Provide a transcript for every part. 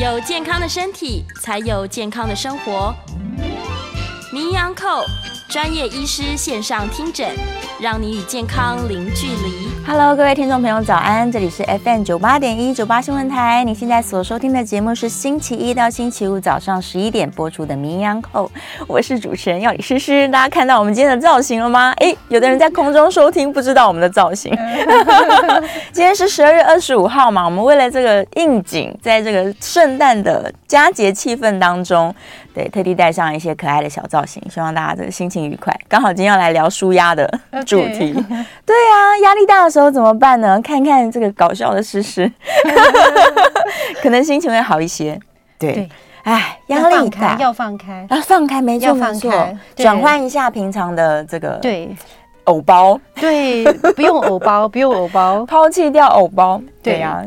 有健康的身体，才有健康的生活。名扬扣专业医师线上听诊，让你与健康零距离。Hello，各位听众朋友，早安！这里是 FM 九八点一九八新闻台。你现在所收听的节目是星期一到星期五早上十一点播出的名医安扣，我是主持人要李诗诗。大家看到我们今天的造型了吗？哎，有的人在空中收听，不知道我们的造型。今天是十二月二十五号嘛，我们为了这个应景，在这个圣诞的佳节气氛当中。对，特地带上一些可爱的小造型，希望大家这个心情愉快。刚好今天要来聊舒压的主题. 对啊，压力大的时候怎么办呢？看看这个搞笑的诗诗，可能心情会好一些。对，哎，压力大要放开，要放开，没错没错，转换一下平常的这个对。偶包，对，不用偶包，不用偶包，抛弃掉偶包。对呀、啊，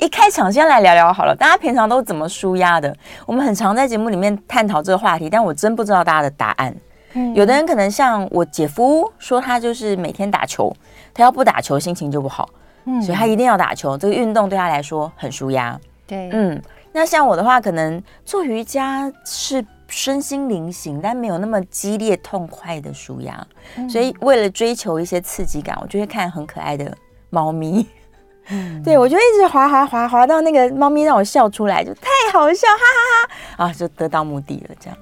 一开场先来聊聊好了，大家平常都怎么舒压的？我们很常在节目里面探讨这个话题，但我真不知道大家的答案。嗯、有的人可能像我姐夫说，他就是每天打球，他要不打球心情就不好，嗯，所以他一定要打球。这个运动对他来说很舒压。对，嗯，那像我的话，可能做瑜伽是。身心灵行，但没有那么激烈痛快的舒压，嗯、所以为了追求一些刺激感，我就会看很可爱的猫咪。嗯、对，我就一直滑滑滑滑到那个猫咪让我笑出来，就太好笑，哈哈哈！啊，就得到目的了，这样。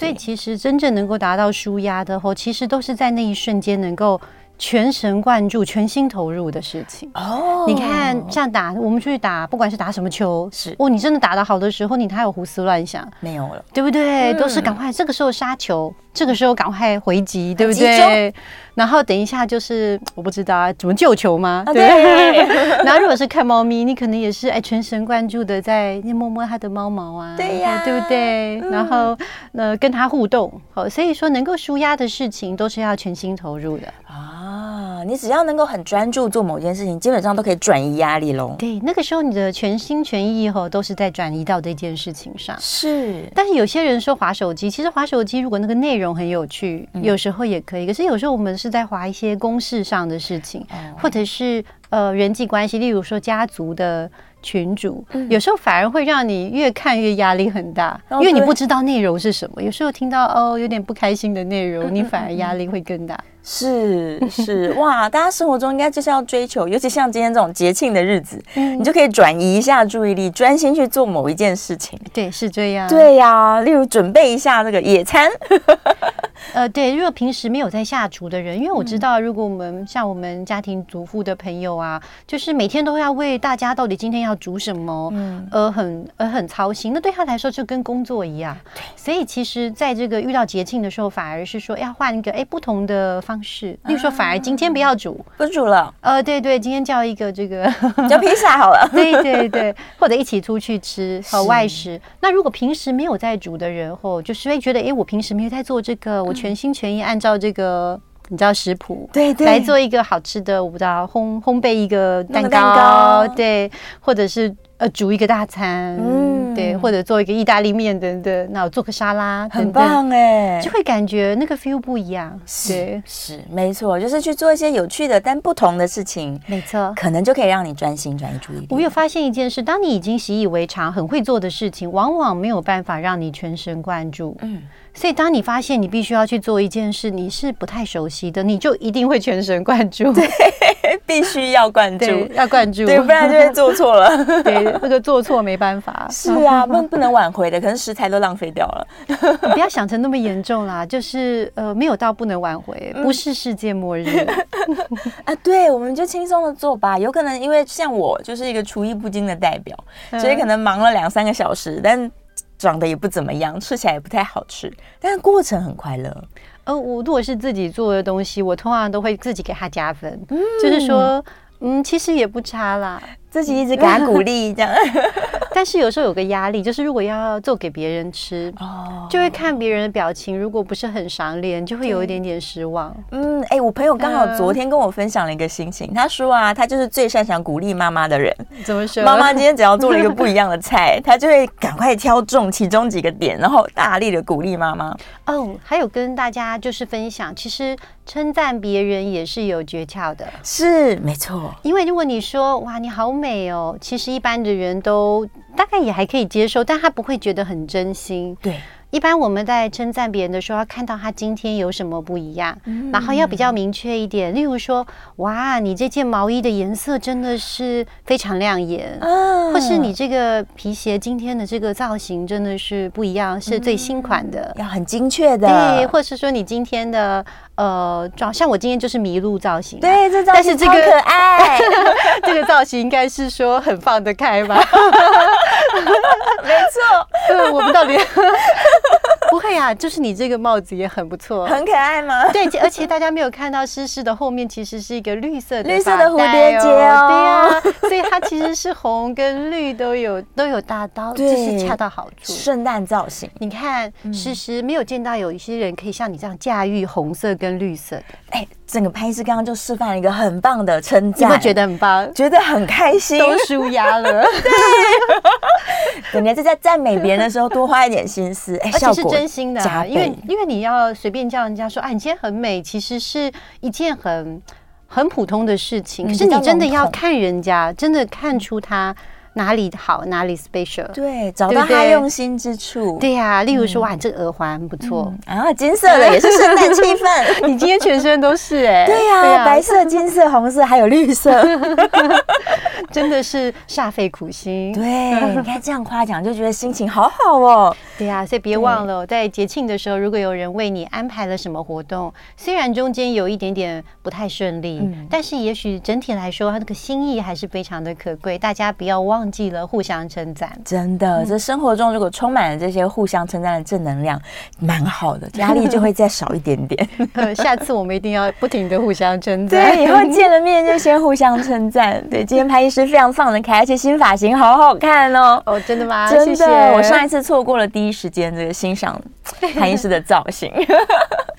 所以其实真正能够达到舒压的后，其实都是在那一瞬间能够。全神贯注、全心投入的事情。哦，你看，像打我们出去打，不管是打什么球，是。哦，你真的打得好的时候，你还有胡思乱想？没有了，对不对？嗯、都是赶快这个时候杀球，这个时候赶快回击，对不对？然后等一下就是我不知道啊，怎么救球吗？对。然后 如果是看猫咪，你可能也是哎，全神贯注的在摸摸它的猫毛啊，对呀，对不对？嗯、然后呃，跟它互动，好，所以说能够舒压的事情都是要全心投入的啊。你只要能够很专注做某件事情，基本上都可以转移压力喽。对，那个时候你的全心全意以后都是在转移到这件事情上。是，但是有些人说滑手机，其实滑手机如果那个内容很有趣，嗯、有时候也可以。可是有时候我们是在划一些公事上的事情，嗯、或者是呃人际关系，例如说家族的群主，嗯、有时候反而会让你越看越压力很大，哦、因为你不知道内容是什么。有时候听到哦有点不开心的内容，你反而压力会更大。是 是哇，大家生活中应该就是要追求，尤其像今天这种节庆的日子，嗯、你就可以转移一下注意力，专心去做某一件事情。对，是这样。对呀、啊，例如准备一下那个野餐。呃，对，如果平时没有在下厨的人，因为我知道，如果我们像我们家庭主妇的朋友啊，就是每天都要为大家到底今天要煮什么，嗯，而很而很操心，那对他来说就跟工作一样。对，所以其实在这个遇到节庆的时候，反而是说要换一个哎不同的方式，例如说反而今天不要煮，不煮了。呃，对对，今天叫一个这个 叫披萨好了。对对对，或者一起出去吃和外食。那如果平时没有在煮的人，或就是会觉得哎，我平时没有在做这个，我全心全意按照这个你知道食谱，对对，来做一个好吃的，我不知道烘烘焙一个蛋糕，蛋糕对，或者是。呃，煮一个大餐，嗯，对，或者做一个意大利面等等，那我做个沙拉等等，很棒哎，就会感觉那个 feel 不一样。是是，没错，就是去做一些有趣的但不同的事情，没错，可能就可以让你专心转移注意力。我有发现一件事，当你已经习以为常、很会做的事情，往往没有办法让你全神贯注。嗯。所以，当你发现你必须要去做一件事，你是不太熟悉的，你就一定会全神贯注。对，必须要灌注，要灌注，对，不然就会做错了。对，那个做错没办法。是啊，不不能挽回的，可能食材都浪费掉了。你 不要想成那么严重啦，就是呃，没有到不能挽回，不是世界末日。啊，对，我们就轻松的做吧。有可能因为像我就是一个厨艺不精的代表，所以可能忙了两三个小时，但。长得也不怎么样，吃起来也不太好吃，但是过程很快乐。呃，我如果是自己做的东西，我通常都会自己给它加分，嗯、就是说，嗯，其实也不差啦。自己一直给他鼓励，这样。但是有时候有个压力，就是如果要做给别人吃，哦，就会看别人的表情，如果不是很赏脸，就会有一点点失望。嗯，哎、欸，我朋友刚好昨天跟我分享了一个心情，他说啊，他就是最擅长鼓励妈妈的人。怎么说？妈妈今天只要做了一个不一样的菜，他就会赶快挑中其中几个点，然后大力的鼓励妈妈。哦，还有跟大家就是分享，其实称赞别人也是有诀窍的。是，没错。因为如果你说哇，你好美哦，其实一般的人都大概也还可以接受，但他不会觉得很真心。对。一般我们在称赞别人的时候，要看到他今天有什么不一样，嗯、然后要比较明确一点。例如说，哇，你这件毛衣的颜色真的是非常亮眼，嗯、或是你这个皮鞋今天的这个造型真的是不一样，是最新款的，要很精确的。对，或是说你今天的呃，像我今天就是麋鹿造型，对，这造型超可爱。这个造型应该是说很放得开吧？没错，对，我们到底。不会啊，就是你这个帽子也很不错，很可爱吗？对，而且大家没有看到诗诗的后面其实是一个绿色的绿色的蝴蝶结哦，对呀，所以它其实是红跟绿都有都有搭到，就是恰到好处。圣诞造型，你看诗诗没有见到有一些人可以像你这样驾驭红色跟绿色的，哎，整个潘医师刚刚就示范了一个很棒的称赞，你会觉得很棒，觉得很开心，都舒压了。对，人家在赞美别人的时候多花一点心思，哎，而且是真心的，因为因为你要随便叫人家说，哎，你今天很美，其实是一件很很普通的事情。可是你真的要看人家，真的看出他哪里好，哪里 special，对，找到他用心之处。对呀，例如说，哇，这个耳环不错，然后金色的也是圣诞气氛。你今天全身都是 哎，对呀，白色、金色、红色，还有绿色。真的是煞费苦心。对，你看这样夸奖，就觉得心情好好哦。对呀，所以别忘了，在节庆的时候，如果有人为你安排了什么活动，虽然中间有一点点不太顺利，但是也许整体来说，他那个心意还是非常的可贵。大家不要忘记了互相称赞。真的，这生活中如果充满了这些互相称赞的正能量，蛮好的，压力就会再少一点点。下次我们一定要不停的互相称赞。对，以后见了面就先互相称赞。对，今天潘医师。非常放得开，而且新发型好好看哦！哦，真的吗？真的。我上一次错过了第一时间这个欣赏 潘医师的造型，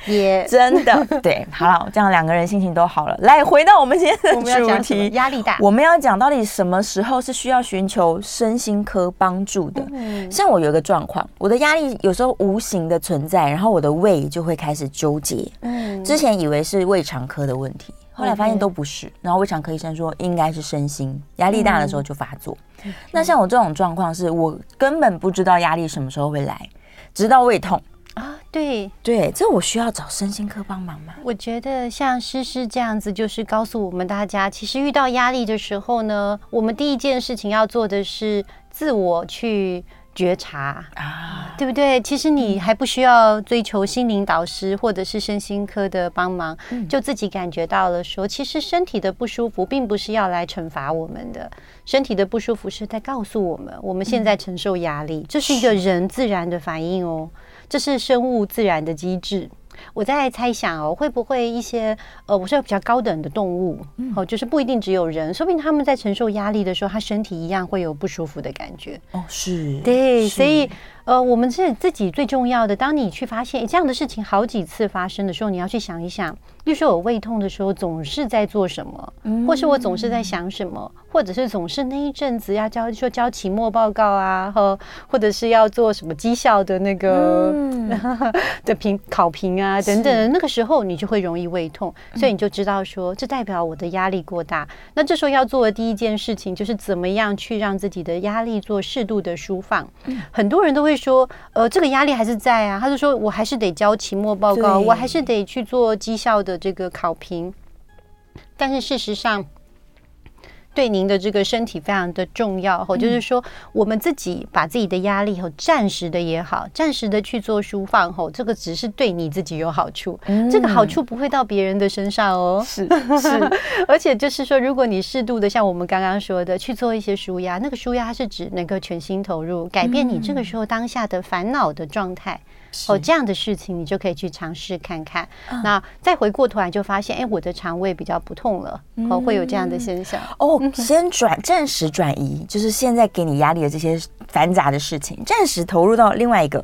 也. 真的对。好了，这样两个人心情都好了。来，回到我们今天的主题，压力大。我们要讲到底什么时候是需要寻求身心科帮助的？嗯，像我有一个状况，我的压力有时候无形的存在，然后我的胃就会开始纠结。嗯，之前以为是胃肠科的问题。后来发现都不是，然后胃肠科医生说应该是身心压力大的时候就发作。嗯、那像我这种状况，是我根本不知道压力什么时候会来，直到胃痛啊。对对，这我需要找身心科帮忙吗？我觉得像诗诗这样子，就是告诉我们大家，其实遇到压力的时候呢，我们第一件事情要做的是自我去。觉察啊，对不对？其实你还不需要追求心灵导师或者是身心科的帮忙，就自己感觉到了说，其实身体的不舒服并不是要来惩罚我们的，身体的不舒服是在告诉我们，我们现在承受压力，这是一个人自然的反应哦，这是生物自然的机制。我在猜想哦，会不会一些呃，我说比较高等的动物，哦，就是不一定只有人，说不定他们在承受压力的时候，他身体一样会有不舒服的感觉。哦，是，对，所以。呃，我们是自己最重要的。当你去发现这样的事情好几次发生的时候，你要去想一想，例如说我胃痛的时候总是在做什么，或是我总是在想什么，或者是总是那一阵子要交说交期末报告啊，和或者是要做什么绩效的那个、嗯、的评考评啊等等，那个时候你就会容易胃痛，所以你就知道说这代表我的压力过大。那这时候要做的第一件事情就是怎么样去让自己的压力做适度的舒放。很多人都会。会说，呃，这个压力还是在啊。他就说，我还是得交期末报告，我还是得去做绩效的这个考评。但是事实上，对您的这个身体非常的重要，吼，就是说我们自己把自己的压力吼暂时的也好，暂时的去做舒放，吼，这个只是对你自己有好处，嗯、这个好处不会到别人的身上哦。是 是，而且就是说，如果你适度的像我们刚刚说的去做一些舒压，那个舒压是指能够全心投入，改变你这个时候当下的烦恼的状态。哦，这样的事情你就可以去尝试看看。那再回过头来就发现，哎，我的肠胃比较不痛了，哦，会有这样的现象。哦，先转暂时转移，就是现在给你压力的这些繁杂的事情，暂时投入到另外一个。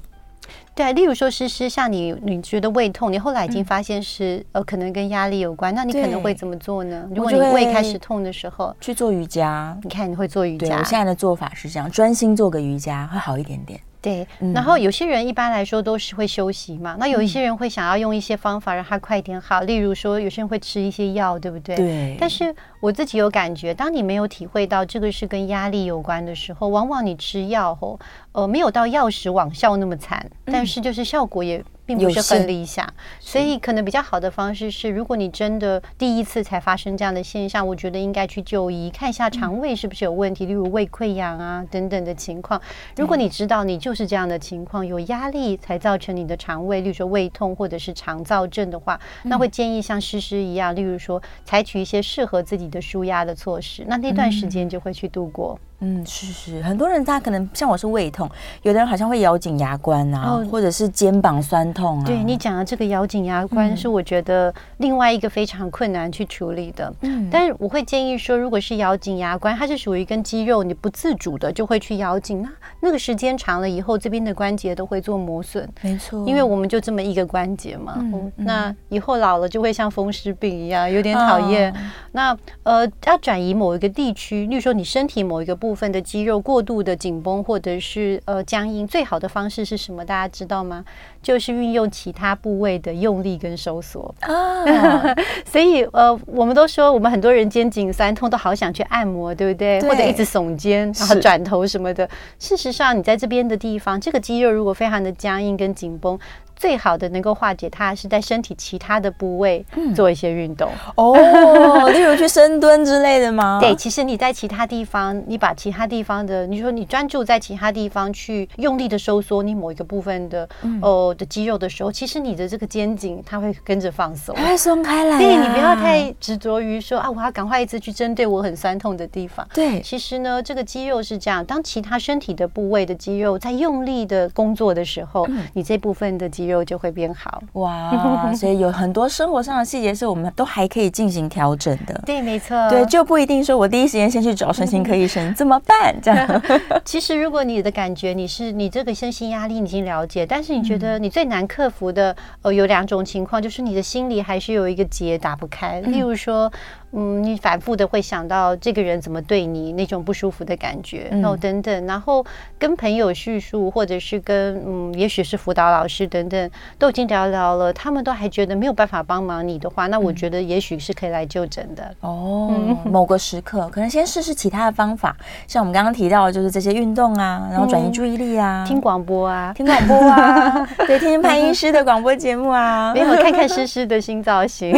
对，例如说，诗诗，像你，你觉得胃痛，你后来已经发现是、嗯、呃，可能跟压力有关，那你可能会怎么做呢？如果你胃开始痛的时候，去做瑜伽。你看，你会做瑜伽。对，我现在的做法是这样，专心做个瑜伽会好一点点。对，然后有些人一般来说都是会休息嘛，那有一些人会想要用一些方法让他快点好，例如说有些人会吃一些药，对不对？对。但是我自己有感觉，当你没有体会到这个是跟压力有关的时候，往往你吃药后，呃，没有到药食网效那么惨，但是就是效果也。并不是很理想，所以可能比较好的方式是，如果你真的第一次才发生这样的现象，我觉得应该去就医，看一下肠胃是不是有问题，例如胃溃疡啊等等的情况。如果你知道你就是这样的情况，有压力才造成你的肠胃，例如说胃痛或者是肠燥症的话，那会建议像诗诗一样，例如说采取一些适合自己的舒压的措施，那那段时间就会去度过。嗯，是是，很多人他可能像我是胃痛，有的人好像会咬紧牙关啊，哦、或者是肩膀酸痛啊。对你讲的这个咬紧牙关，是我觉得另外一个非常困难去处理的。嗯，但是我会建议说，如果是咬紧牙关，它是属于跟肌肉你不自主的就会去咬紧，那那个时间长了以后，这边的关节都会做磨损。没错，因为我们就这么一个关节嘛。嗯，那以后老了就会像风湿病一样，有点讨厌。哦、那呃，要转移某一个地区，例如说你身体某一个部。部分的肌肉过度的紧绷或者是呃僵硬，最好的方式是什么？大家知道吗？就是运用其他部位的用力跟收缩啊。所以呃，我们都说我们很多人肩颈酸痛都好想去按摩，对不对？对，或者一直耸肩，然后转头什么的。事实上，你在这边的地方，这个肌肉如果非常的僵硬跟紧绷。最好的能够化解它，是在身体其他的部位做一些运动、嗯、哦，例如去深蹲之类的吗？对，其实你在其他地方，你把其他地方的，你说你专注在其他地方去用力的收缩你某一个部分的、嗯、哦的肌肉的时候，其实你的这个肩颈它会跟着放松，它会松开来、啊。对，你不要太执着于说啊，我要赶快一直去针对我很酸痛的地方。对，其实呢，这个肌肉是这样，当其他身体的部位的肌肉在用力的工作的时候，嗯、你这部分的肌肉。肉就会变好哇，所以有很多生活上的细节是我们都还可以进行调整的。对，没错，对，就不一定说我第一时间先去找身心科医生怎么办？这样。其实，如果你的感觉你是你这个身心压力已经了解，但是你觉得你最难克服的呃有两种情况，就是你的心里还是有一个结打不开，例如说。嗯，你反复的会想到这个人怎么对你那种不舒服的感觉，然后等等，然后跟朋友叙述，或者是跟嗯，也许是辅导老师等等，都已经聊聊了，他们都还觉得没有办法帮忙你的话，那我觉得也许是可以来就诊的。哦，某个时刻可能先试试其他的方法，像我们刚刚提到的，就是这些运动啊，然后转移注意力啊，听广播啊，听广播啊，对，听听潘医师的广播节目啊，没有看看诗诗的新造型，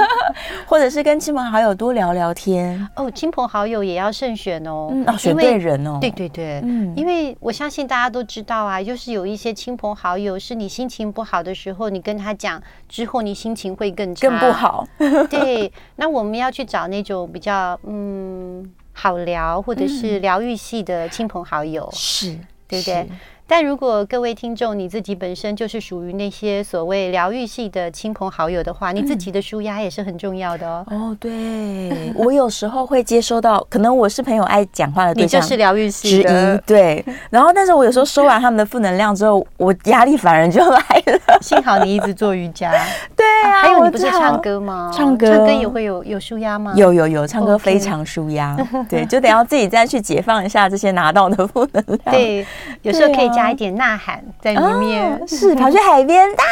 或者是跟亲朋好友多聊聊天。哦，亲朋好友也要慎选哦，嗯、哦选对人哦，对对对，嗯，因为我相信大家都知道啊，就是有一些亲朋好友是你心情不好的时候，你跟他讲之后，你心情会更差。更不好。对，那我们要去找那种比较嗯好聊或者是疗愈系的亲朋好友，是、嗯、对。不对？但如果各位听众你自己本身就是属于那些所谓疗愈系的亲朋好友的话，你自己的舒压也是很重要的哦。哦，对，我有时候会接收到，可能我是朋友爱讲话的对象，你就是疗愈系的，对。然后，但是我有时候收完他们的负能量之后，我压力反而就来了。幸好你一直做瑜伽，对啊。还有你不是唱歌吗？唱歌，唱歌也会有有舒压吗？有有有，唱歌非常舒压。对，就得要自己再去解放一下这些拿到的负能量。对，有时候可以。加一点呐喊在里面，哦、是跑去海边大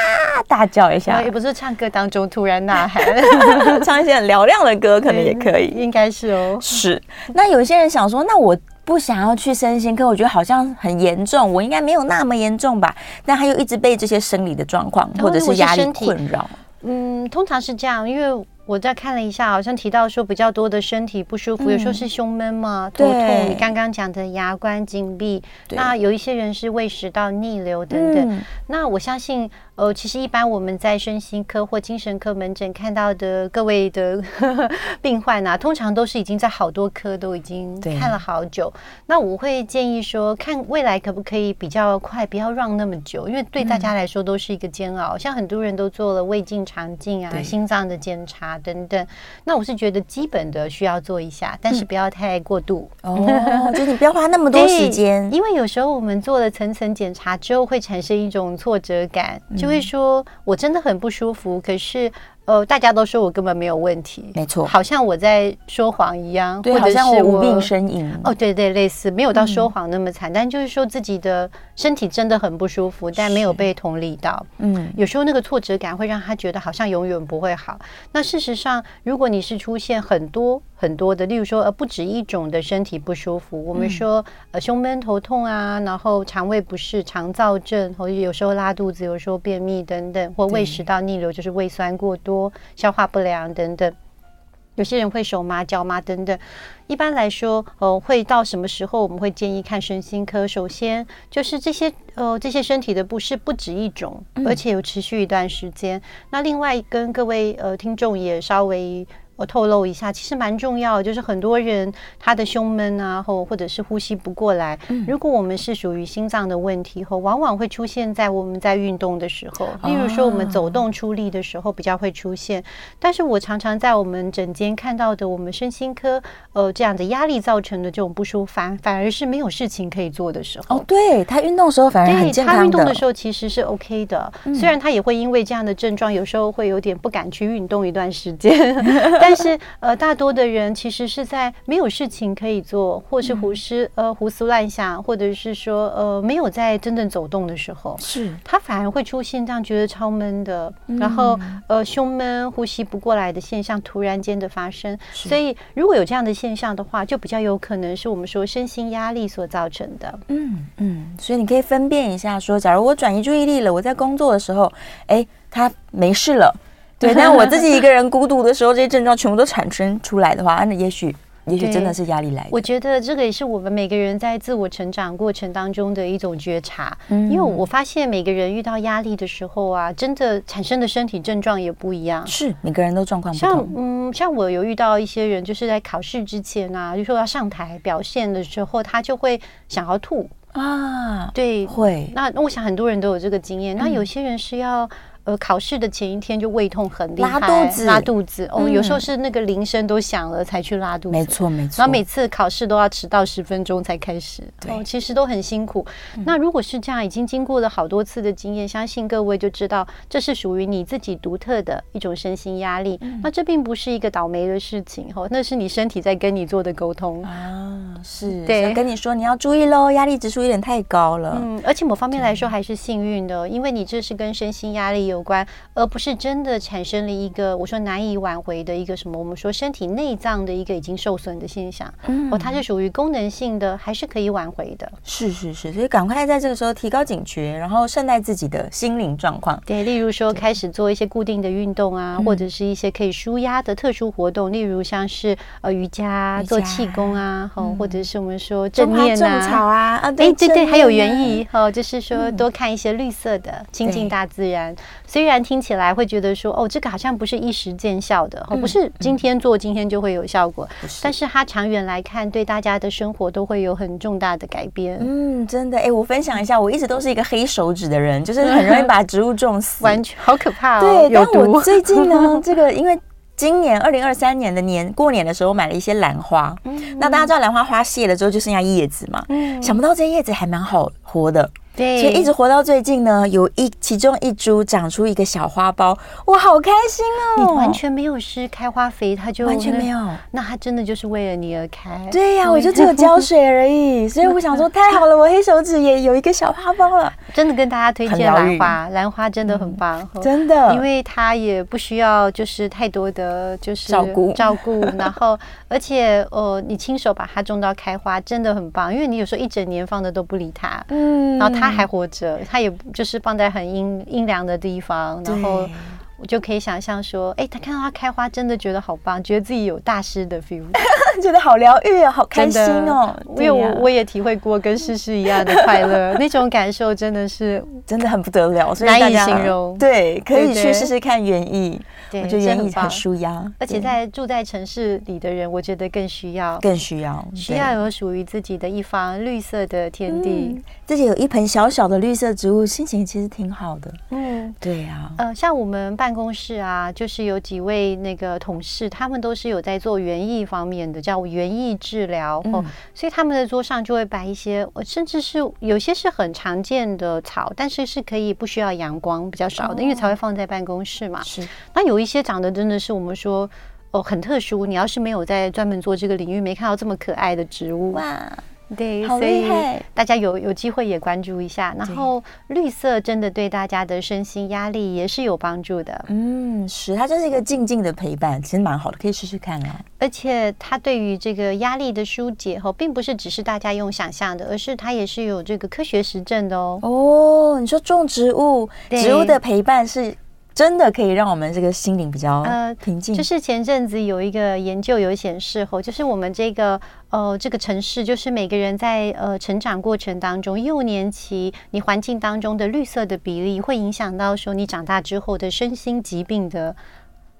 大叫一下，也不是唱歌当中突然呐喊，唱一些很嘹亮的歌可能也可以，应该是哦。是，那有些人想说，那我不想要去身心科，我觉得好像很严重，我应该没有那么严重吧？但他又一直被这些生理的状况或者是压力困扰。嗯，通常是这样，因为。我再看了一下，好像提到说比较多的身体不舒服，嗯、有时候是胸闷嘛，头痛。你刚刚讲的牙关紧闭，那有一些人是胃食道逆流等等。嗯、那我相信。呃，其实一般我们在身心科或精神科门诊看到的各位的 病患啊，通常都是已经在好多科都已经看了好久。那我会建议说，看未来可不可以比较快，不要让那么久，因为对大家来说都是一个煎熬。嗯、像很多人都做了胃镜、肠镜啊、心脏的检查等等。那我是觉得基本的需要做一下，但是不要太过度。嗯、哦，就你不要花那么多时间，因为有时候我们做了层层检查之后，会产生一种挫折感。就会说，我真的很不舒服，可是。呃，大家都说我根本没有问题，没错，好像我在说谎一样，对，或者是我无病呻吟。哦，对对，类似没有到说谎那么惨，嗯、但就是说自己的身体真的很不舒服，但没有被同理到。嗯，有时候那个挫折感会让他觉得好像永远不会好。那事实上，如果你是出现很多很多的，例如说呃不止一种的身体不舒服，我们说呃胸闷、头痛啊，然后肠胃不适、肠燥症，或者有时候拉肚子，有时候便秘等等，或胃食道逆流，就是胃酸过多。消化不良等等，有些人会手麻、脚麻等等。一般来说，呃，会到什么时候我们会建议看身心科？首先就是这些呃这些身体的不适不止一种，而且有持续一段时间。嗯、那另外跟各位呃听众也稍微。我透露一下，其实蛮重要的，就是很多人他的胸闷啊，或或者是呼吸不过来。嗯、如果我们是属于心脏的问题，后往往会出现在我们在运动的时候，例如说我们走动出力的时候比较会出现。哦、但是我常常在我们诊间看到的，我们身心科呃这样的压力造成的这种不舒服，反反而是没有事情可以做的时候。哦，对，他运动的时候反而很健康的。他运动的时候其实是 OK 的，嗯、虽然他也会因为这样的症状，有时候会有点不敢去运动一段时间。但是，呃，大多的人其实是在没有事情可以做，或是胡思呃胡思乱想，或者是说呃没有在真正走动的时候，是他反而会出现这样觉得超闷的，然后呃胸闷、呼吸不过来的现象突然间的发生。所以如果有这样的现象的话，就比较有可能是我们说身心压力所造成的。嗯嗯，所以你可以分辨一下，说假如我转移注意力了，我在工作的时候，哎，他没事了。对，但我自己一个人孤独的时候，这些症状全部都产生出来的话，那也许，也许真的是压力来的。我觉得这个也是我们每个人在自我成长过程当中的一种觉察。嗯，因为我发现每个人遇到压力的时候啊，真的产生的身体症状也不一样。是，每个人都状况不同。像嗯，像我有遇到一些人，就是在考试之前啊，就说要上台表现的时候，他就会想要吐啊。对，会。那那我想很多人都有这个经验。那有些人是要。呃，考试的前一天就胃痛很厉害，拉肚子，拉肚子。哦，有时候是那个铃声都响了才去拉肚子。没错，没错。然后每次考试都要迟到十分钟才开始，哦，其实都很辛苦。那如果是这样，已经经过了好多次的经验，相信各位就知道，这是属于你自己独特的一种身心压力。那这并不是一个倒霉的事情，哦，那是你身体在跟你做的沟通啊。是，对，跟你说你要注意喽，压力指数有点太高了。嗯，而且某方面来说还是幸运的，因为你这是跟身心压力有。有关，而不是真的产生了一个我说难以挽回的一个什么？我们说身体内脏的一个已经受损的现象。嗯，哦，它是属于功能性的，还是可以挽回的？是是是，所以赶快在这个时候提高警觉，然后善待自己的心灵状况。对，例如说开始做一些固定的运动啊，或者是一些可以舒压的特殊活动，例如像是呃瑜伽、做气功啊，哦，或者是我们说正念啊、种草啊，啊，对对对，还有园艺哦，就是说多看一些绿色的，亲近大自然。虽然听起来会觉得说，哦，这个好像不是一时见效的，哦，不是今天做今天就会有效果，但是它长远来看，对大家的生活都会有很重大的改变。嗯，真的，哎，我分享一下，我一直都是一个黑手指的人，就是很容易 把植物种死，完全好可怕哦。对，但我最近呢，这个 因为今年二零二三年的年过年的时候买了一些兰花，那大家知道兰花花谢了之后就剩下叶子嘛，嗯。想不到这些叶子还蛮好活的。对，所以一直活到最近呢，有一其中一株长出一个小花苞，我好开心哦！你完全没有施开花肥，它就完全没有，那它真的就是为了你而开。对呀、啊，我就只有浇水而已，所以我想说太好了，我黑手指也有一个小花苞了。真的跟大家推荐兰花，兰花真的很棒，嗯、真的，因为它也不需要就是太多的就是照顾照顾，然后而且呃，你亲手把它种到开花真的很棒，因为你有时候一整年放的都不理它，嗯，然后它。他还活着，他也就是放在很阴阴凉的地方，然后我就可以想象说，哎，他看到它开花，真的觉得好棒，觉得自己有大师的 feel，觉得好疗愈哦，好开心哦。因为我我也体会过跟诗诗一样的快乐，那种感受真的是真的很不得了，所以难以形容。对，可以去试试看园艺，我觉得园艺很舒压。而且在住在城市里的人，我觉得更需要，更需要，需要有属于自己的一方绿色的天地，自己有一盆小小的绿色植物，心情其实挺好的。嗯，对呀。呃，像我们办公室啊，就是有几位那个同事，他们都是有在做园艺方面的，叫园艺治疗哦，所以他们的桌上就会摆一些，甚至是有些是很常见的草，但是是可以不需要阳光比较少的，因为才会放在办公室嘛。是。那有一些长得真的是我们说哦很特殊，你要是没有在专门做这个领域，没看到这么可爱的植物哇。对，所以大家有有机会也关注一下。然后绿色真的对大家的身心压力也是有帮助的。嗯，是，它就是一个静静的陪伴，其实蛮好的，可以试试看啊。而且它对于这个压力的疏解哈，并不是只是大家用想象的，而是它也是有这个科学实证的哦。哦，你说种植物，植物的陪伴是。真的可以让我们这个心灵比较呃平静。就是前阵子有一个研究有显示吼，就是我们这个呃这个城市，就是每个人在呃成长过程当中，幼年期你环境当中的绿色的比例，会影响到说你长大之后的身心疾病的。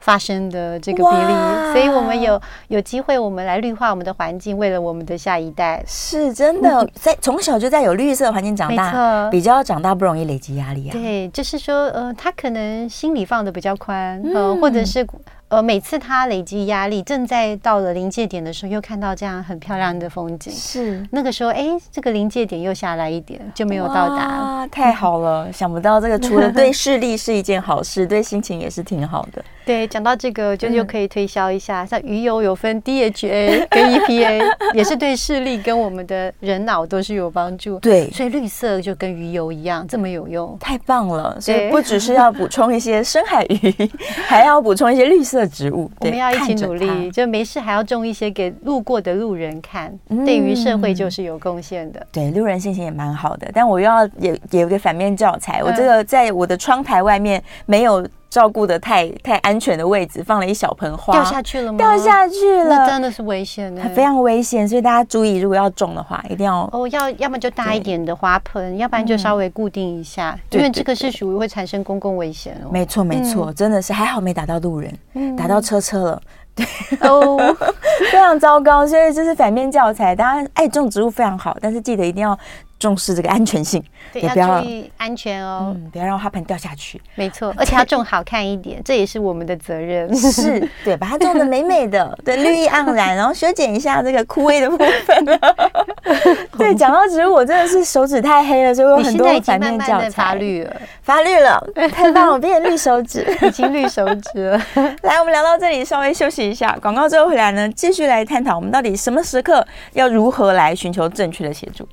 发生的这个比例，所以我们有有机会，我们来绿化我们的环境，为了我们的下一代，是真的，在从小就在有绿色环境长大，比较长大不容易累积压力啊。对，就是说，呃，他可能心里放的比较宽，嗯、呃，或者是。呃，每次他累积压力，正在到了临界点的时候，又看到这样很漂亮的风景，是那个时候，哎，这个临界点又下来一点，就没有到达。啊，太好了！想不到这个除了对视力是一件好事，对心情也是挺好的。对，讲到这个，就又可以推销一下，像鱼油有分 DHA 跟 EPA，也是对视力跟我们的人脑都是有帮助。对，所以绿色就跟鱼油一样这么有用，太棒了！所以不只是要补充一些深海鱼，还要补充一些绿色。的植物，我们要一起努力，就没事还要种一些给路过的路人看，嗯、对于社会就是有贡献的。对，路人心情也蛮好的。但我又要也也有个反面教材，嗯、我这个在我的窗台外面没有。照顾的太太安全的位置，放了一小盆花，掉下去了吗？掉下去了，那真的是危险的，非常危险。所以大家注意，如果要种的话，一定要哦，要要么就大一点的花盆，要不然就稍微固定一下，嗯、因为这个是属于会产生公共危险哦。没错没错，真的是还好没打到路人，嗯、打到车车了，对哦，非常糟糕。所以这是反面教材，大家爱种植物非常好，但是记得一定要。重视这个安全性，对，也不要注意安全哦，嗯，不要让花盆掉下去。没错，而且要种好看一点，这也是我们的责任。是，对，把它种的美美的，对，绿意盎然，然后修剪一下这个枯萎的部分。对，讲到植物，我真的是手指太黑了，所以有很多反面教材。发绿了，发绿了，太棒了，变绿手指，已经绿手指了。来，我们聊到这里，稍微休息一下，广告之后回来呢，继续来探讨我们到底什么时刻要如何来寻求正确的协助。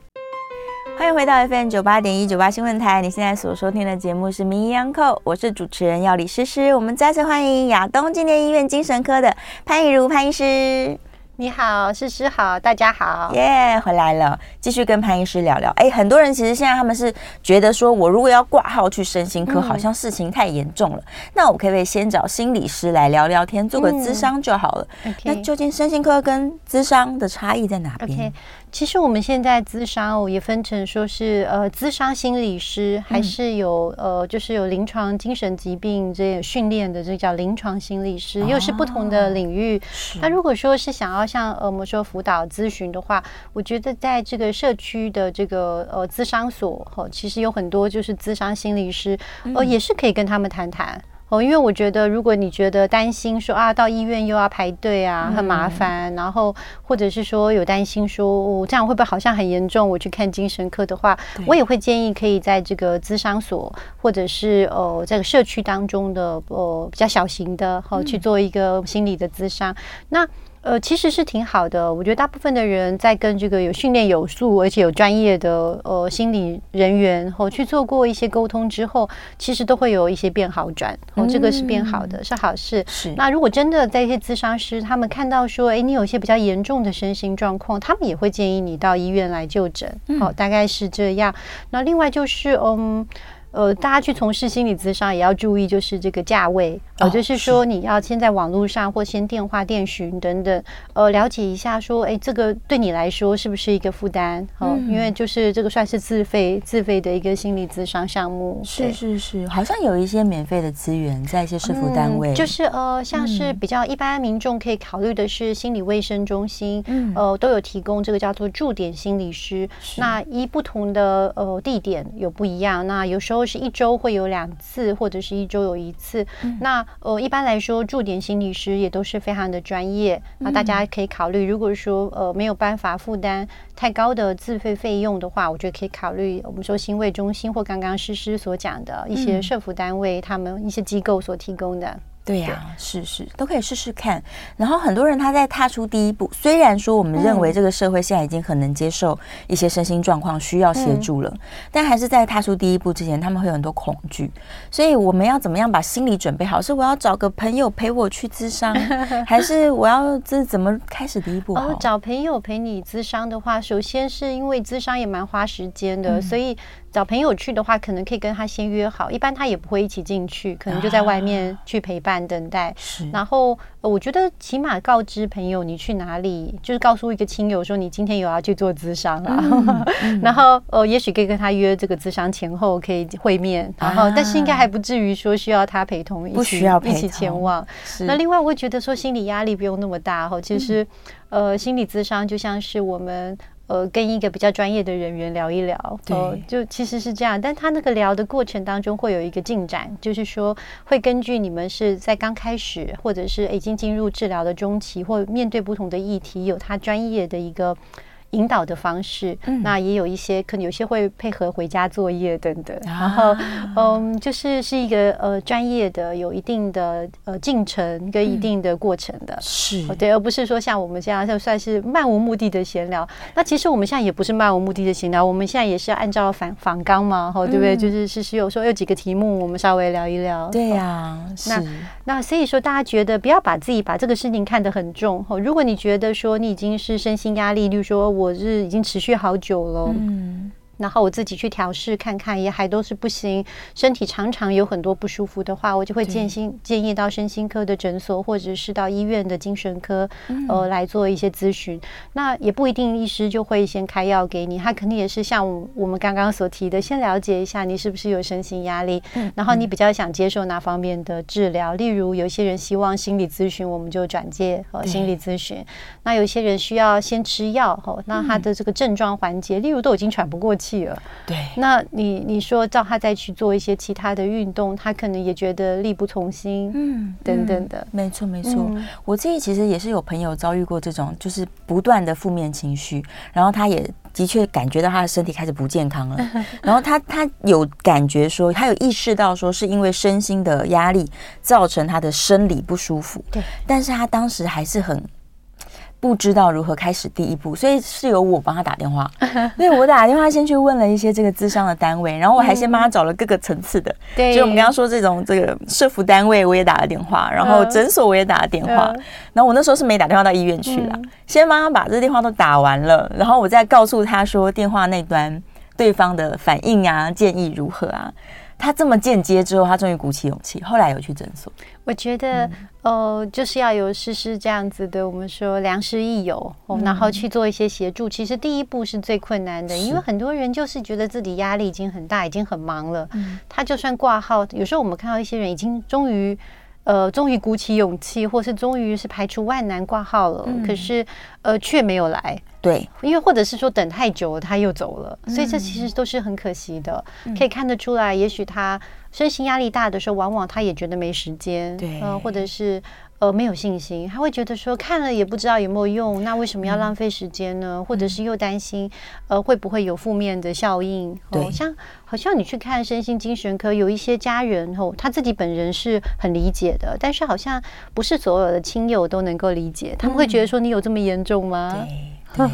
欢迎回到 FM 九八点一九八新闻台，你现在所收听的节目是《名医央叩》，我是主持人药理诗诗。我们再次欢迎亚东纪念医院精神科的潘怡如潘医师。你好，诗诗好，大家好，耶，yeah, 回来了，继续跟潘医师聊聊。哎，很多人其实现在他们是觉得说，我如果要挂号去身心科，好像事情太严重了，嗯、那我可不可以先找心理师来聊聊天，做个咨商就好了？嗯 okay、那究竟身心科跟咨商的差异在哪边？Okay. 其实我们现在咨商哦，也分成说是呃咨商心理师，还是有呃就是有临床精神疾病这训练的，这叫临床心理师，又是不同的领域。那如果说是想要像呃我们说辅导咨询的话，我觉得在这个社区的这个呃咨商所哈，其实有很多就是咨商心理师，呃也是可以跟他们谈谈。哦，因为我觉得，如果你觉得担心说啊，到医院又要排队啊，很麻烦，嗯、然后或者是说有担心说，哦，这样会不会好像很严重？我去看精神科的话，我也会建议可以在这个咨商所，或者是呃这个社区当中的呃比较小型的，好、哦、去做一个心理的咨商。嗯、那呃，其实是挺好的。我觉得大部分的人在跟这个有训练有素而且有专业的呃心理人员后去做过一些沟通之后，其实都会有一些变好转。哦，这个是变好的，嗯、是好事。是。那如果真的在一些咨商师，他们看到说，哎，你有一些比较严重的身心状况，他们也会建议你到医院来就诊。好、嗯哦，大概是这样。那另外就是，嗯。呃，大家去从事心理咨商也要注意，就是这个价位，呃，就是说你要先在网络上或先电话电询等等，呃，了解一下说，哎，这个对你来说是不是一个负担？哦，因为就是这个算是自费自费的一个心理咨商项目。是是是，好像有一些免费的资源在一些社福单位，就是呃，像是比较一般民众可以考虑的是心理卫生中心，呃，都有提供这个叫做驻点心理师。那依不同的呃地点有不一样，那有时候。是一周会有两次，或者是一周有一次。嗯、那呃，一般来说，驻点心理师也都是非常的专业。那大家可以考虑，如果说呃没有办法负担太高的自费费用的话，我觉得可以考虑我们说心卫中心或刚刚诗诗所讲的一些社服单位，他们一些机构所提供的。对呀、啊，是是，都可以试试看。然后很多人他在踏出第一步，虽然说我们认为这个社会现在已经很能接受一些身心状况需要协助了，嗯、但还是在踏出第一步之前，他们会有很多恐惧。所以我们要怎么样把心理准备好？是我要找个朋友陪我去咨商，还是我要这怎么开始第一步？哦，找朋友陪你咨商的话，首先是因为咨商也蛮花时间的，嗯、所以。找朋友去的话，可能可以跟他先约好，一般他也不会一起进去，可能就在外面去陪伴等待。是，然后我觉得起码告知朋友你去哪里，就是告诉一个亲友说你今天有要去做咨商啊，然后呃，也许可以跟他约这个咨商前后可以会面，然后但是应该还不至于说需要他陪同，不需要陪同，一起前往。那另外我会觉得说心理压力不用那么大哈，其实呃，心理咨商就像是我们。呃，跟一个比较专业的人员聊一聊，对、呃，就其实是这样。但他那个聊的过程当中会有一个进展，就是说会根据你们是在刚开始，或者是已经进入治疗的中期，或面对不同的议题，有他专业的一个。引导的方式，嗯、那也有一些可能有些会配合回家作业等等，啊、然后嗯，就是是一个呃专业的，有一定的呃进程跟一定的过程的，嗯、是对，而不是说像我们这样就算是漫无目的的闲聊。那其实我们现在也不是漫无目的的闲聊，我们现在也是按照访访纲嘛，哈，对不对？嗯、就是是是有说有几个题目，我们稍微聊一聊。对呀、啊，那是那所以说大家觉得不要把自己把这个事情看得很重，哈。如果你觉得说你已经是身心压力，例如说我。我是已经持续好久了。嗯。然后我自己去调试看看，也还都是不行。身体常常有很多不舒服的话，我就会建心建议到身心科的诊所，或者是到医院的精神科，呃，来做一些咨询。那也不一定医师就会先开药给你，他肯定也是像我们刚刚所提的，先了解一下你是不是有身心压力，然后你比较想接受哪方面的治疗。例如有些人希望心理咨询，我们就转介呃心理咨询。那有些人需要先吃药，哦，那他的这个症状缓解，例如都已经喘不过气了，对，那你你说叫他再去做一些其他的运动，他可能也觉得力不从心，嗯，等等的，没错没错。嗯、我自己其实也是有朋友遭遇过这种，就是不断的负面情绪，然后他也的确感觉到他的身体开始不健康了，然后他他有感觉说，他有意识到说是因为身心的压力造成他的生理不舒服，对，但是他当时还是很。不知道如何开始第一步，所以是由我帮他打电话。所以我打电话先去问了一些这个咨商的单位，然后我还先帮他找了各个层次的。对，就我们刚刚说这种这个社服单位，我也打了电话，然后诊所我也打了电话。然后我那时候是没打电话到医院去了，先帮他把这电话都打完了，然后我再告诉他说电话那端对方的反应啊，建议如何啊。他这么间接之后，他终于鼓起勇气，后来有去诊所。我觉得，嗯、呃，就是要有诗诗这样子的，我们说良师益友，嗯、然后去做一些协助。其实第一步是最困难的，因为很多人就是觉得自己压力已经很大，已经很忙了。嗯、他就算挂号，有时候我们看到一些人已经终于。呃，终于鼓起勇气，或是终于是排除万难挂号了，嗯、可是呃却没有来。对，因为或者是说等太久了，他又走了，嗯、所以这其实都是很可惜的。嗯、可以看得出来，也许他身心压力大的时候，往往他也觉得没时间，对，呃，或者是。呃，没有信心，他会觉得说看了也不知道有没有用，那为什么要浪费时间呢？嗯、或者是又担心，呃，会不会有负面的效应？对，哦、像好像你去看身心精神科，有一些家人哦，他自己本人是很理解的，但是好像不是所有的亲友都能够理解，他们会觉得说你有这么严重吗？对，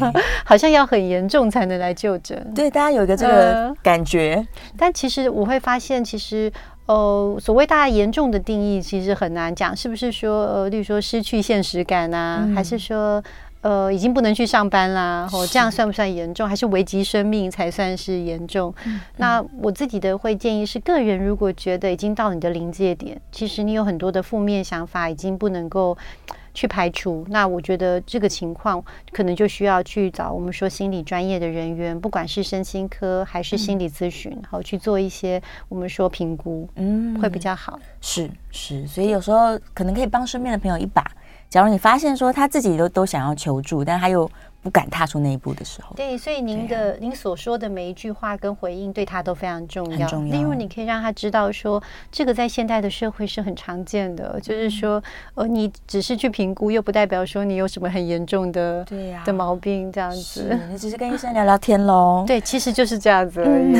好像要很严重才能来就诊。对，大家有一个这个感觉，呃、但其实我会发现，其实。呃，所谓大家严重的定义其实很难讲，是不是说呃，例如说失去现实感啊，嗯、还是说呃，已经不能去上班啦，哦，这样算不算严重？还是危及生命才算是严重？嗯、那我自己的会建议是，个人如果觉得已经到你的临界点，其实你有很多的负面想法，已经不能够去排除。那我觉得这个情况可能就需要去找我们说心理专业的人员，不管是身心科还是心理咨询，好、嗯、去做一些我们说评估，嗯，会比较好。是是，所以有时候可能可以帮身边的朋友一把。假如你发现说他自己都都想要求助，但他又不敢踏出那一步的时候，对，所以您的、啊、您所说的每一句话跟回应对他都非常重要。很重要。例如，你可以让他知道说，这个在现代的社会是很常见的，嗯、就是说，呃，你只是去评估，又不代表说你有什么很严重的对呀、啊、的毛病这样子。你只是跟医生聊聊天喽。对，其实就是这样子而已。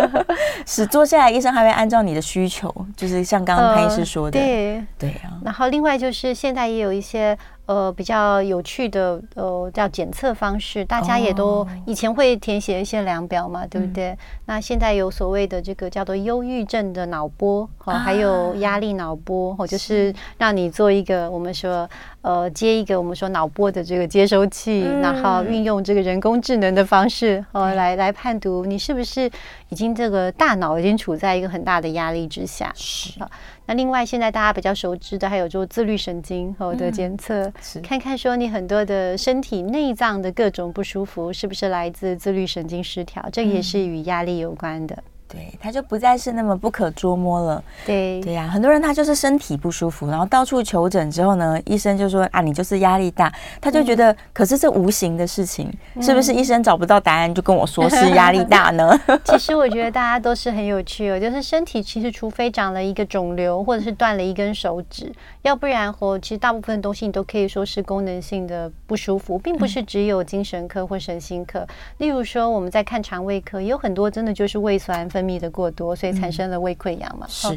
是坐下来，医生还会按照你的需求，就是像刚刚潘医师说的，呃、对对啊。然后另外就是现在也有一些。呃，比较有趣的呃，叫检测方式，大家也都以前会填写一些量表嘛，对不对？嗯、那现在有所谓的这个叫做忧郁症的脑波，哦，还有压力脑波，哦，就是让你做一个我们说呃接一个我们说脑波的这个接收器，嗯、然后运用这个人工智能的方式哦来来判读你是不是已经这个大脑已经处在一个很大的压力之下。是。那另外，现在大家比较熟知的还有就自律神经后的检测，嗯、看看说你很多的身体内脏的各种不舒服是不是来自自律神经失调，这也是与压力有关的。对，他就不再是那么不可捉摸了。对对呀、啊，很多人他就是身体不舒服，然后到处求诊之后呢，医生就说啊，你就是压力大，他就觉得，嗯、可是这无形的事情，是不是医生找不到答案就跟我说是压力大呢？其实我觉得大家都是很有趣的，就是身体其实除非长了一个肿瘤，或者是断了一根手指，要不然或其实大部分东西你都可以说是功能性的不舒服，并不是只有精神科或神经科。嗯、例如说我们在看肠胃科，也有很多真的就是胃酸。分泌的过多，所以产生了胃溃疡嘛。是。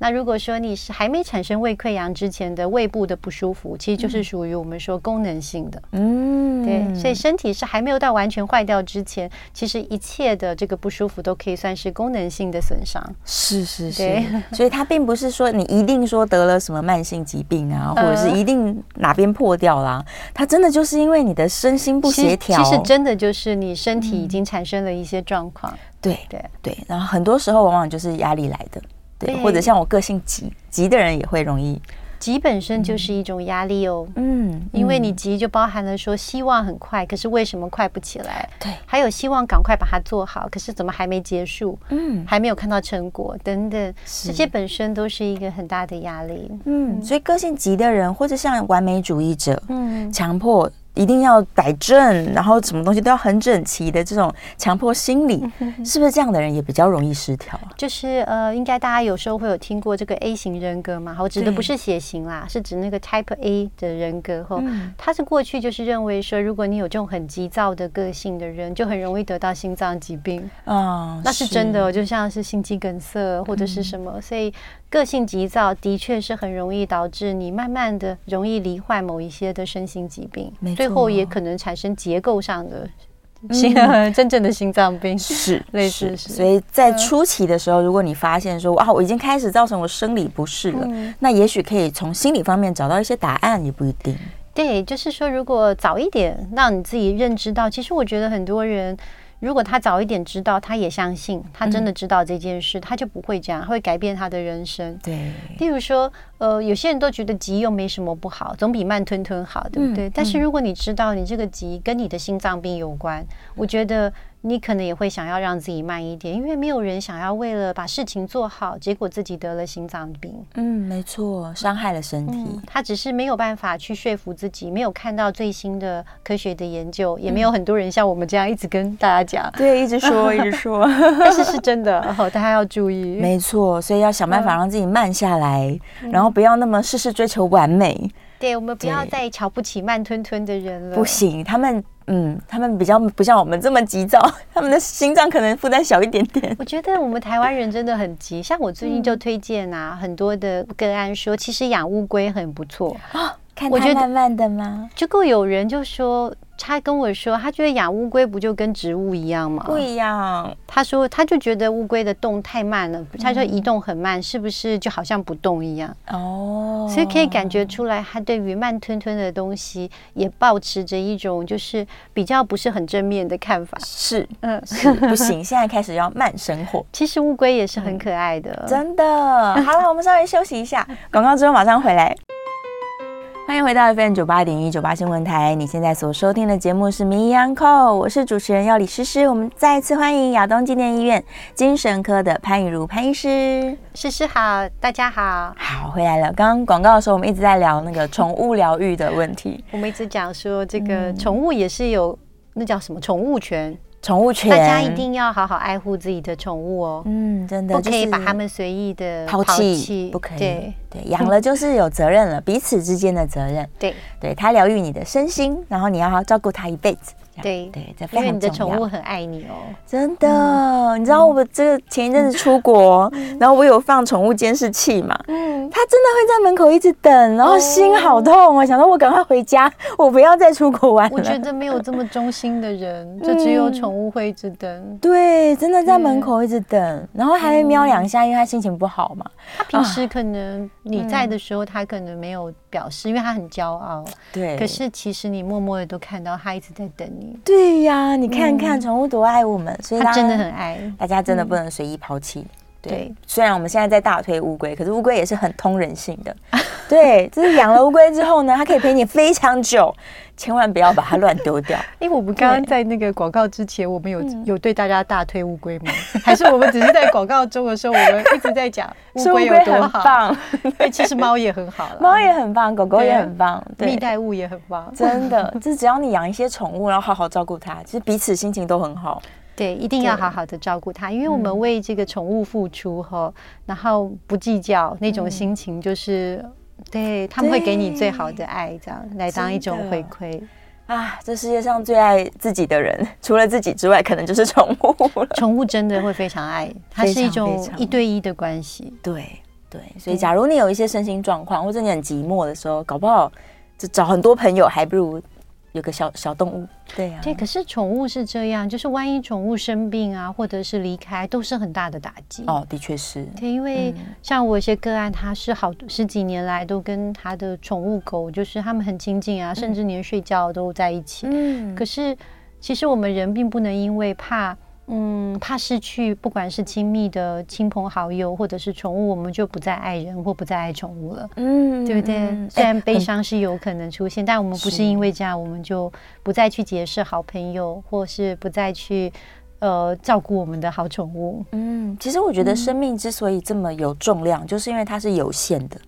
那如果说你是还没产生胃溃疡之前的胃部的不舒服，其实就是属于我们说功能性的。嗯，对。所以身体是还没有到完全坏掉之前，其实一切的这个不舒服都可以算是功能性的损伤。是是是。对。所以它并不是说你一定说得了什么慢性疾病啊，或者是一定哪边破掉啦。它真的就是因为你的身心不协调。其实真的就是你身体已经产生了一些状况。对对对，然后很多时候往往就是压力来的，对，或者像我个性急急的人也会容易，急本身就是一种压力哦，嗯，因为你急就包含了说希望很快，可是为什么快不起来？对，还有希望赶快把它做好，可是怎么还没结束？嗯，还没有看到成果等等，这些本身都是一个很大的压力。嗯，所以个性急的人或者像完美主义者，嗯，强迫。一定要摆正，然后什么东西都要很整齐的这种强迫心理，是不是这样的人也比较容易失调啊？就是呃，应该大家有时候会有听过这个 A 型人格嘛？我指的不是血型啦，是指那个 Type A 的人格。后，他是过去就是认为说，如果你有这种很急躁的个性的人，就很容易得到心脏疾病。啊，那是真的，就像是心肌梗塞或者是什么，所以。个性急躁的确是很容易导致你慢慢的容易罹患某一些的身心疾病，最后也可能产生结构上的心、嗯、真正的心脏病，是 类似是。所以在初期的时候，如果你发现说啊，我已经开始造成我生理不适了，嗯、那也许可以从心理方面找到一些答案，也不一定。对，就是说，如果早一点让你自己认知到，其实我觉得很多人。如果他早一点知道，他也相信，他真的知道这件事，嗯、他就不会这样，会改变他的人生。对，例如说，呃，有些人都觉得急又没什么不好，总比慢吞吞好，对不对？嗯、但是如果你知道你这个急跟你的心脏病有关，嗯、我觉得。你可能也会想要让自己慢一点，因为没有人想要为了把事情做好，结果自己得了心脏病。嗯，没错，伤害了身体。嗯，他只是没有办法去说服自己，没有看到最新的科学的研究，也没有很多人像我们这样一直跟大家讲。嗯，对，一直说，一直说。但是是真的，哦，大家要注意。没错，所以要想办法让自己慢下来，嗯，然后不要那么事事追求完美。对，我们不要再瞧不起慢吞吞的人了。不行，他们。嗯，他们比较不像我们这么急躁，他们的心脏可能负担小一点点。我觉得我们台湾人真的很急，像我最近就推荐啊，很多的个案说，其实养乌龟很不错啊。看它慢慢的吗？结果有人就说，他跟我说，他觉得养乌龟不就跟植物一样吗？不一样。他说，他就觉得乌龟的动太慢了，他说移动很慢，是不是就好像不动一样？哦，所以可以感觉出来，他对于慢吞吞的东西也保持着一种就是比较不是很正面的看法。是，嗯，是不行，现在开始要慢生活。其实乌龟也是很可爱的，真的。好了，我们稍微休息一下，广告之后马上回来。欢迎回到 FM 九八点一九八新闻台，你现在所收听的节目是《名医安扣》，我是主持人药理诗诗。我们再次欢迎亚东纪念医院精神科的潘雨如潘医师。诗诗好，大家好，好回来了。刚刚广告的时候，我们一直在聊那个宠物疗愈的问题。我们一直讲说，这个宠物也是有、嗯、那叫什么宠物权。宠物犬，大家一定要好好爱护自己的宠物哦。嗯，真的不可以把它们随意的抛弃，不可以。对对，养了就是有责任了，彼此之间的责任。对对，它疗愈你的身心，然后你要好好照顾它一辈子。对对。因为你的宠物很爱你哦，真的。你知道我这个前一阵子出国，然后我有放宠物监视器嘛？嗯，它真的会在门口一直等，然后心好痛，啊想到我赶快回家，我不要再出国玩了。我觉得没有这么忠心的人，就只有宠物会一直等。对，真的在门口一直等，然后还会喵两下，因为它心情不好嘛。它平时可能你在的时候，它可能没有表示，因为它很骄傲。对。可是其实你默默的都看到它一直在等你。对呀，你看看宠物多爱我们，所以它真的很爱。大家，真的不能随意抛弃。对，虽然我们现在在大推乌龟，可是乌龟也是很通人性的。对，就是养了乌龟之后呢，它可以陪你非常久，千万不要把它乱丢掉。因为我们刚刚在那个广告之前，我们有有对大家大推乌龟吗？还是我们只是在广告中的时候，我们一直在讲乌龟有多好？对，其实猫也很好，猫也很棒，狗狗也很棒，蜜袋鼯也很棒。真的，就是只要你养一些宠物，然后好好照顾它，其实彼此心情都很好。对，一定要好好的照顾它，因为我们为这个宠物付出哈，嗯、然后不计较那种心情，就是、嗯、对他们会给你最好的爱，这样来当一种回馈啊！这世界上最爱自己的人，除了自己之外，可能就是宠物了。宠物真的会非常爱，它是一种一对一的关系。对对，所以假如你有一些身心状况，或者你很寂寞的时候，搞不好就找很多朋友，还不如。有个小小动物，对呀、啊，对。可是宠物是这样，就是万一宠物生病啊，或者是离开，都是很大的打击。哦，的确是。对，因为像我有些个案，他是好十几年来都跟他的宠物狗，就是他们很亲近啊，甚至连睡觉都在一起。嗯。可是其实我们人并不能因为怕。嗯，怕失去，不管是亲密的亲朋好友，或者是宠物，我们就不再爱人或不再爱宠物了。嗯，对不对？嗯、虽然悲伤是有可能出现，欸、但我们不是因为这样，我们就不再去结识好朋友，或是不再去呃照顾我们的好宠物。嗯，其实我觉得生命之所以这么有重量，嗯、就是因为它是有限的，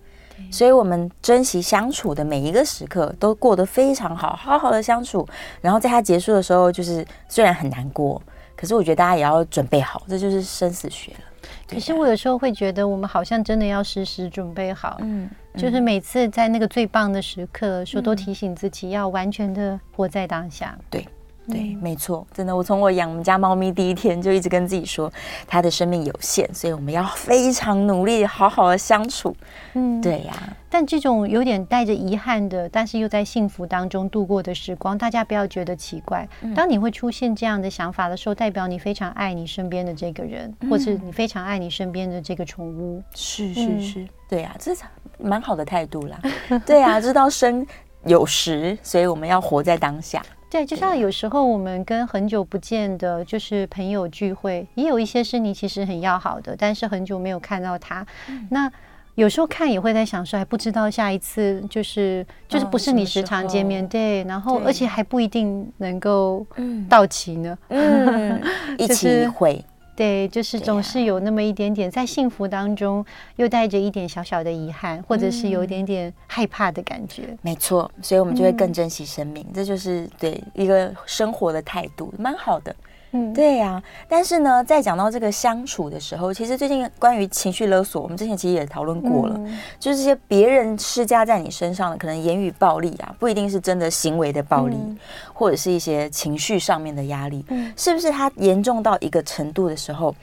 所以我们珍惜相处的每一个时刻，都过得非常好，好好的相处。然后在它结束的时候，就是虽然很难过。可是我觉得大家也要准备好，这就是生死学了。可是我有时候会觉得，我们好像真的要时时准备好，嗯，就是每次在那个最棒的时刻，说都提醒自己要完全的活在当下。对。对，没错，真的，我从我养我们家猫咪第一天就一直跟自己说，它的生命有限，所以我们要非常努力，好好的相处。嗯，对呀、啊。但这种有点带着遗憾的，但是又在幸福当中度过的时光，大家不要觉得奇怪。当你会出现这样的想法的时候，代表你非常爱你身边的这个人，或是你非常爱你身边的这个宠物。是是是，对呀、啊，这是蛮好的态度啦。对呀、啊，知道生有时，所以我们要活在当下。对，就像有时候我们跟很久不见的，就是朋友聚会，也有一些是你其实很要好的，但是很久没有看到他。嗯、那有时候看也会在想说，还不知道下一次就是就是不是你时常见面，哦、对，然后而且还不一定能够到齐呢，嗯，一起会。对，就是总是有那么一点点在幸福当中，又带着一点小小的遗憾，或者是有一点点害怕的感觉。没错，所以我们就会更珍惜生命，这就是对一个生活的态度，蛮好的。嗯，对呀、啊。但是呢，在讲到这个相处的时候，其实最近关于情绪勒索，我们之前其实也讨论过了，嗯、就是这些别人施加在你身上的可能言语暴力啊，不一定是真的行为的暴力，嗯、或者是一些情绪上面的压力，嗯、是不是它严重到一个程度的时候，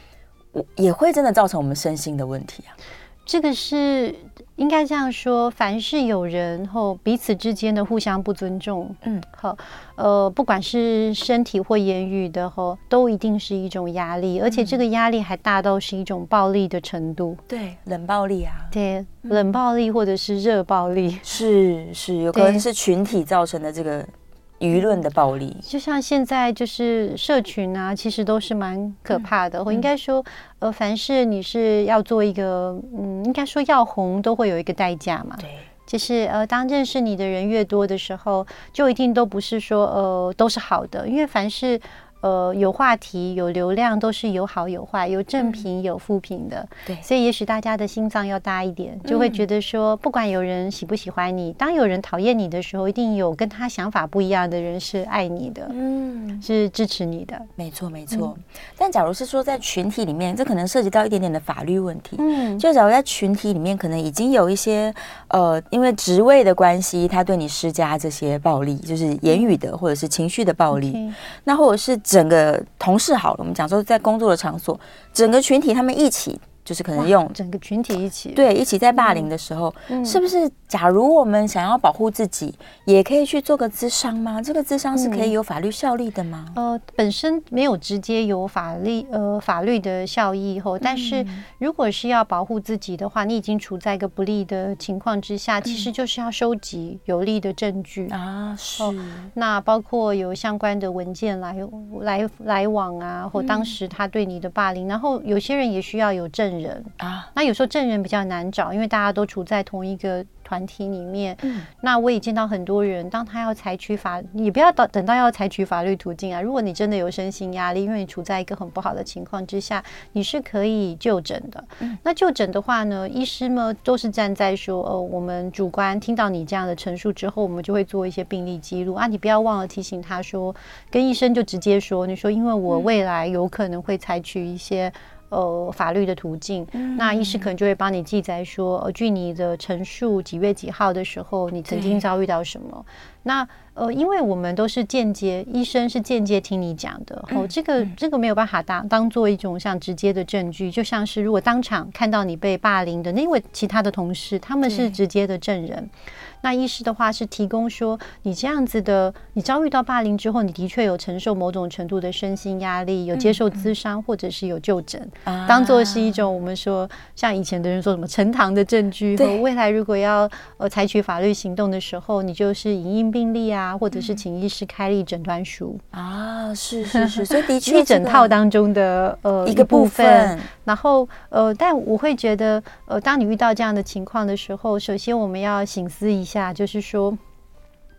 我也会真的造成我们身心的问题啊？这个是应该这样说，凡是有人后彼此之间的互相不尊重，嗯，好，呃，不管是身体或言语的后，都一定是一种压力，而且这个压力还大到是一种暴力的程度，对，冷暴力啊，对，冷暴力或者是热暴力，是是，有可能是群体造成的这个。舆论的暴力，就像现在就是社群啊，其实都是蛮可怕的。我、嗯、应该说，呃，凡是你是要做一个，嗯，应该说要红，都会有一个代价嘛。对，就是呃，当认识你的人越多的时候，就一定都不是说呃都是好的，因为凡是。呃，有话题、有流量，都是有好有坏，有正评有负评的。对，所以也许大家的心脏要大一点，就会觉得说，不管有人喜不喜欢你，当有人讨厌你的时候，一定有跟他想法不一样的人是爱你的，嗯，是支持你的。没错，没错。但假如是说在群体里面，这可能涉及到一点点的法律问题。嗯，就假如在群体里面，可能已经有一些呃，因为职位的关系，他对你施加这些暴力，就是言语的或者是情绪的暴力，那或者是。整个同事好了，我们讲说在工作的场所，整个群体他们一起。就是可能用整个群体一起对一起在霸凌的时候，嗯、是不是？假如我们想要保护自己，也可以去做个咨商吗？这个咨商是可以有法律效力的吗？嗯、呃，本身没有直接有法律呃法律的效益后，但是如果是要保护自己的话，你已经处在一个不利的情况之下，其实就是要收集有利的证据啊。是，那包括有相关的文件来来来往啊，或当时他对你的霸凌，然后有些人也需要有证人。人啊，那有时候证人比较难找，因为大家都处在同一个团体里面。嗯，那我也见到很多人，当他要采取法，你不要等等到要采取法律途径啊。如果你真的有身心压力，因为你处在一个很不好的情况之下，你是可以就诊的。嗯，那就诊的话呢，医师呢都是站在说，呃，我们主观听到你这样的陈述之后，我们就会做一些病例记录啊。你不要忘了提醒他说，跟医生就直接说，你说因为我未来有可能会采取一些。呃，法律的途径，嗯、那医师可能就会帮你记载说，呃，据你的陈述，几月几号的时候，你曾经遭遇到什么？那呃，因为我们都是间接，医生是间接听你讲的，哦，这个这个没有办法当当做一种像直接的证据，就像是如果当场看到你被霸凌的那位其他的同事，他们是直接的证人。那医师的话是提供说，你这样子的，你遭遇到霸凌之后，你的确有承受某种程度的身心压力，有接受咨商，或者是有就诊，当做是一种我们说像以前的人说什么呈堂的证据。对，未来如果要呃采取法律行动的时候，你就是影印病历啊，或者是请医师开立诊断书啊，是是是，所以的确 一整套当中的呃一个部分。然后呃，但我会觉得呃，当你遇到这样的情况的时候，首先我们要醒思一下，就是说。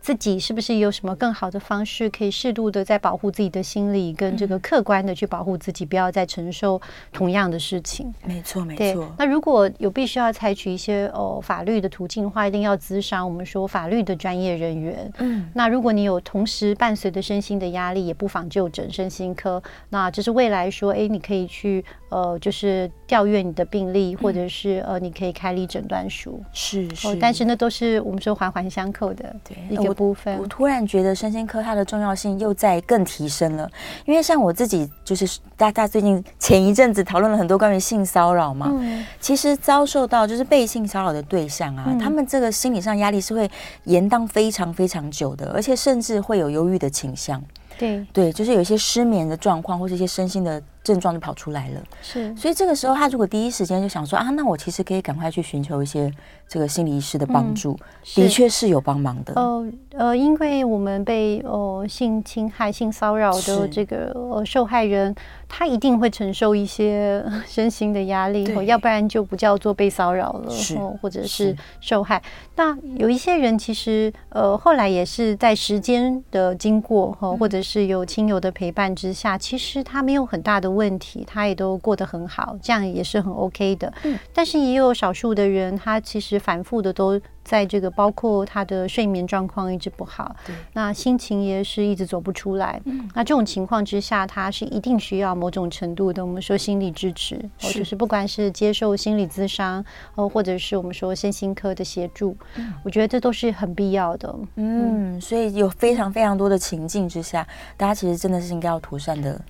自己是不是有什么更好的方式，可以适度的在保护自己的心理，跟这个客观的去保护自己，不要再承受同样的事情。没错，没错。那如果有必须要采取一些哦法律的途径的话，一定要咨商我们说法律的专业人员。嗯。那如果你有同时伴随的身心的压力，也不妨就诊身心科。那这是未来说，哎，你可以去呃，就是调阅你的病历，或者是呃，你可以开立诊断书。是是。哦，但是那都是我们说环环相扣的。对。一个。部分，我突然觉得身心科它的重要性又在更提升了，因为像我自己就是大家最近前一阵子讨论了很多关于性骚扰嘛，嗯、其实遭受到就是被性骚扰的对象啊，嗯、他们这个心理上压力是会延宕非常非常久的，而且甚至会有忧郁的倾向。对对，就是有一些失眠的状况，或者一些身心的症状就跑出来了。是，所以这个时候他如果第一时间就想说啊，那我其实可以赶快去寻求一些这个心理医师的帮助，嗯、的确是有帮忙的。呃呃，因为我们被呃性侵害、性骚扰的这个呃受害人。他一定会承受一些 身心的压力，哦要不然就不叫做被骚扰了，是或者是受害。那有一些人其实呃后来也是在时间的经过哈，或者是有亲友的陪伴之下，嗯、其实他没有很大的问题，他也都过得很好，这样也是很 OK 的。嗯、但是也有少数的人，他其实反复的都。在这个包括他的睡眠状况一直不好，对那心情也是一直走不出来。嗯、那这种情况之下，他是一定需要某种程度的我们说心理支持，是就是不管是接受心理咨商，哦，或者是我们说身心科的协助，嗯、我觉得这都是很必要的。嗯，嗯所以有非常非常多的情境之下，大家其实真的是应该要妥善的，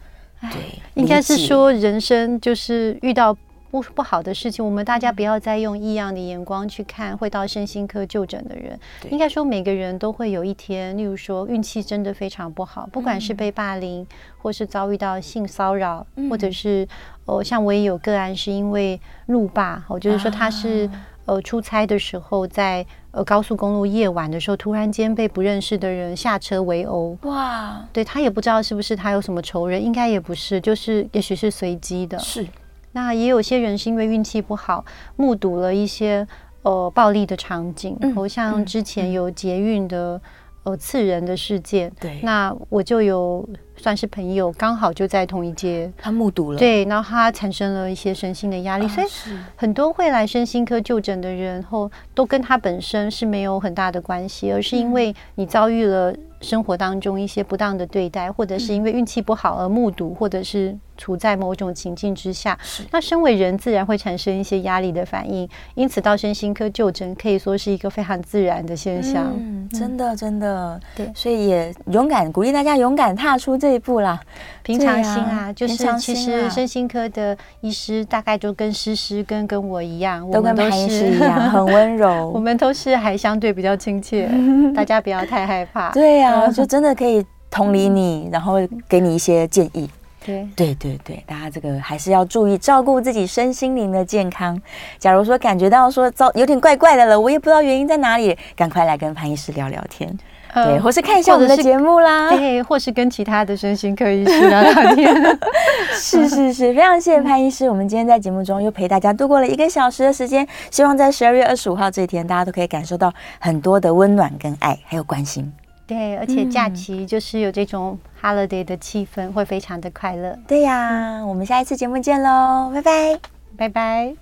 对，应该是说人生就是遇到。不不好的事情，我们大家不要再用异样的眼光去看会到身心科就诊的人。应该说，每个人都会有一天，例如说运气真的非常不好，不管是被霸凌，或是遭遇到性骚扰，或者是哦，像我也有个案是因为路霸，我就是说他是呃出差的时候在呃高速公路夜晚的时候，突然间被不认识的人下车围殴。哇，对，他也不知道是不是他有什么仇人，应该也不是，就是也许是随机的。是。那也有些人是因为运气不好，目睹了一些呃暴力的场景，然、嗯、像之前有捷运的呃刺人的事件。对，那我就有算是朋友，刚好就在同一街，他目睹了。对，然后他产生了一些身心的压力，啊、所以很多会来身心科就诊的人后，都跟他本身是没有很大的关系，而是因为你遭遇了生活当中一些不当的对待，或者是因为运气不好而目睹，或者是。处在某种情境之下，那身为人自然会产生一些压力的反应，因此到身心科就诊可以说是一个非常自然的现象。嗯，真的真的，对，所以也勇敢鼓励大家勇敢踏出这一步啦。平常心啊，就是其实身心科的医师大概就跟诗诗跟跟我一样，都跟潘医师一样很温柔，我们都是还相对比较亲切，大家不要太害怕。对呀，就真的可以同理你，然后给你一些建议。对对对对，大家这个还是要注意照顾自己身心灵的健康。假如说感觉到说糟有点怪怪的了，我也不知道原因在哪里，赶快来跟潘医师聊聊天，呃、对，或是看一下我们的节目啦，对，或是跟其他的身心科医师聊聊天。是是是，非常谢谢潘医师，我们今天在节目中又陪大家度过了一个小时的时间，希望在十二月二十五号这一天，大家都可以感受到很多的温暖跟爱，还有关心。对，而且假期就是有这种 holiday 的气氛，嗯、会非常的快乐。对呀，我们下一次节目见喽，拜拜，拜拜。